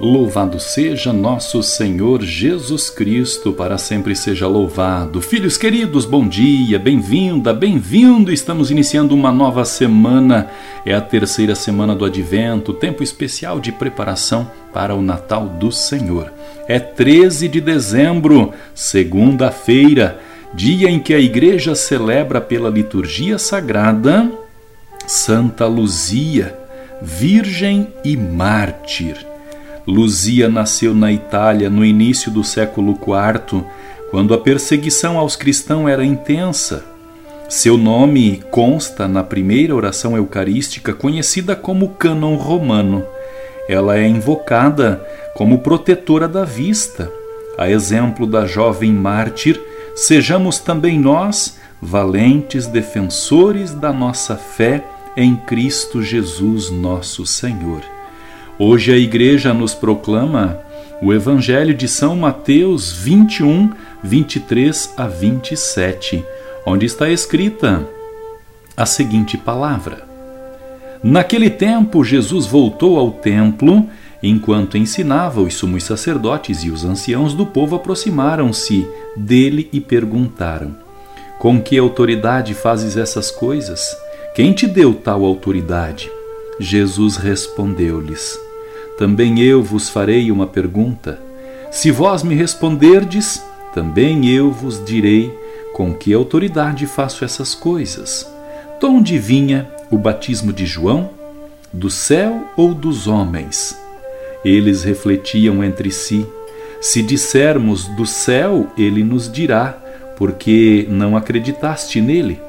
Louvado seja nosso Senhor Jesus Cristo, para sempre seja louvado. Filhos queridos, bom dia, bem-vinda, bem-vindo. Estamos iniciando uma nova semana. É a terceira semana do Advento, tempo especial de preparação para o Natal do Senhor. É 13 de dezembro, segunda-feira, dia em que a igreja celebra pela liturgia sagrada Santa Luzia, Virgem e Mártir. Luzia nasceu na Itália no início do século IV, quando a perseguição aos cristãos era intensa. Seu nome consta na primeira oração eucarística conhecida como Cânon Romano. Ela é invocada como protetora da vista. A exemplo da jovem mártir, sejamos também nós valentes defensores da nossa fé em Cristo Jesus, nosso Senhor. Hoje a igreja nos proclama o Evangelho de São Mateus 21, 23 a 27, onde está escrita a seguinte palavra: Naquele tempo, Jesus voltou ao templo. Enquanto ensinava, os sumos sacerdotes e os anciãos do povo aproximaram-se dele e perguntaram: Com que autoridade fazes essas coisas? Quem te deu tal autoridade? Jesus respondeu-lhes: também eu vos farei uma pergunta. Se vós me responderdes, também eu vos direi com que autoridade faço essas coisas. De onde vinha o batismo de João? Do céu ou dos homens? Eles refletiam entre si. Se dissermos do céu, ele nos dirá, porque não acreditaste nele.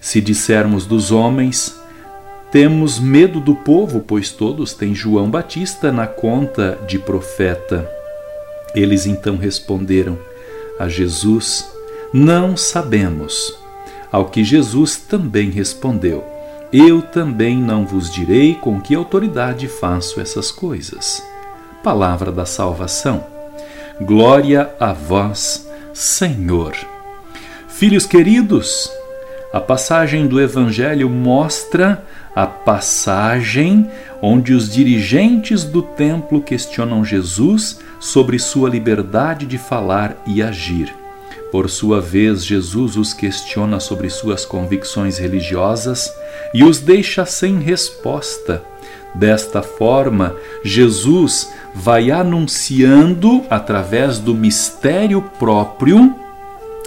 Se dissermos dos homens, temos medo do povo, pois todos têm João Batista na conta de profeta. Eles então responderam a Jesus: Não sabemos. Ao que Jesus também respondeu: Eu também não vos direi com que autoridade faço essas coisas. Palavra da salvação. Glória a vós, Senhor. Filhos queridos, a passagem do Evangelho mostra a passagem onde os dirigentes do templo questionam Jesus sobre sua liberdade de falar e agir. Por sua vez, Jesus os questiona sobre suas convicções religiosas e os deixa sem resposta. Desta forma, Jesus vai anunciando, através do mistério próprio,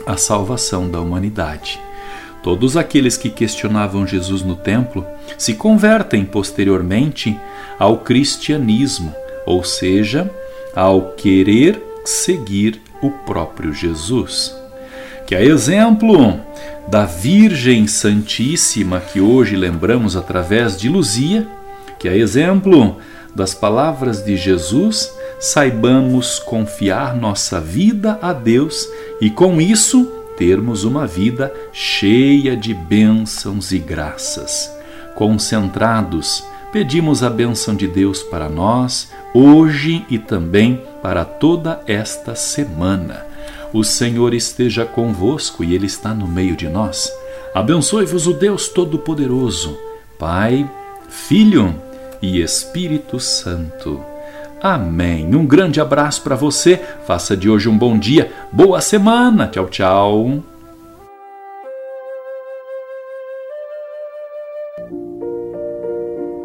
a salvação da humanidade. Todos aqueles que questionavam Jesus no templo se convertem posteriormente ao cristianismo, ou seja, ao querer seguir o próprio Jesus. Que a exemplo da Virgem Santíssima que hoje lembramos através de Luzia, que a exemplo das palavras de Jesus, saibamos confiar nossa vida a Deus e com isso termos uma vida cheia de bênçãos e graças. Concentrados, pedimos a bênção de Deus para nós, hoje e também para toda esta semana. O Senhor esteja convosco e Ele está no meio de nós. Abençoe-vos o Deus Todo-Poderoso, Pai, Filho e Espírito Santo. Amém. Um grande abraço para você. Faça de hoje um bom dia. Boa semana. Tchau, tchau.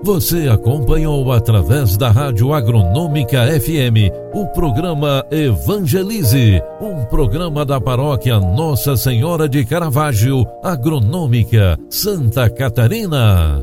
Você acompanhou através da Rádio Agronômica FM o programa Evangelize, um programa da paróquia Nossa Senhora de Caravaggio, Agronômica, Santa Catarina.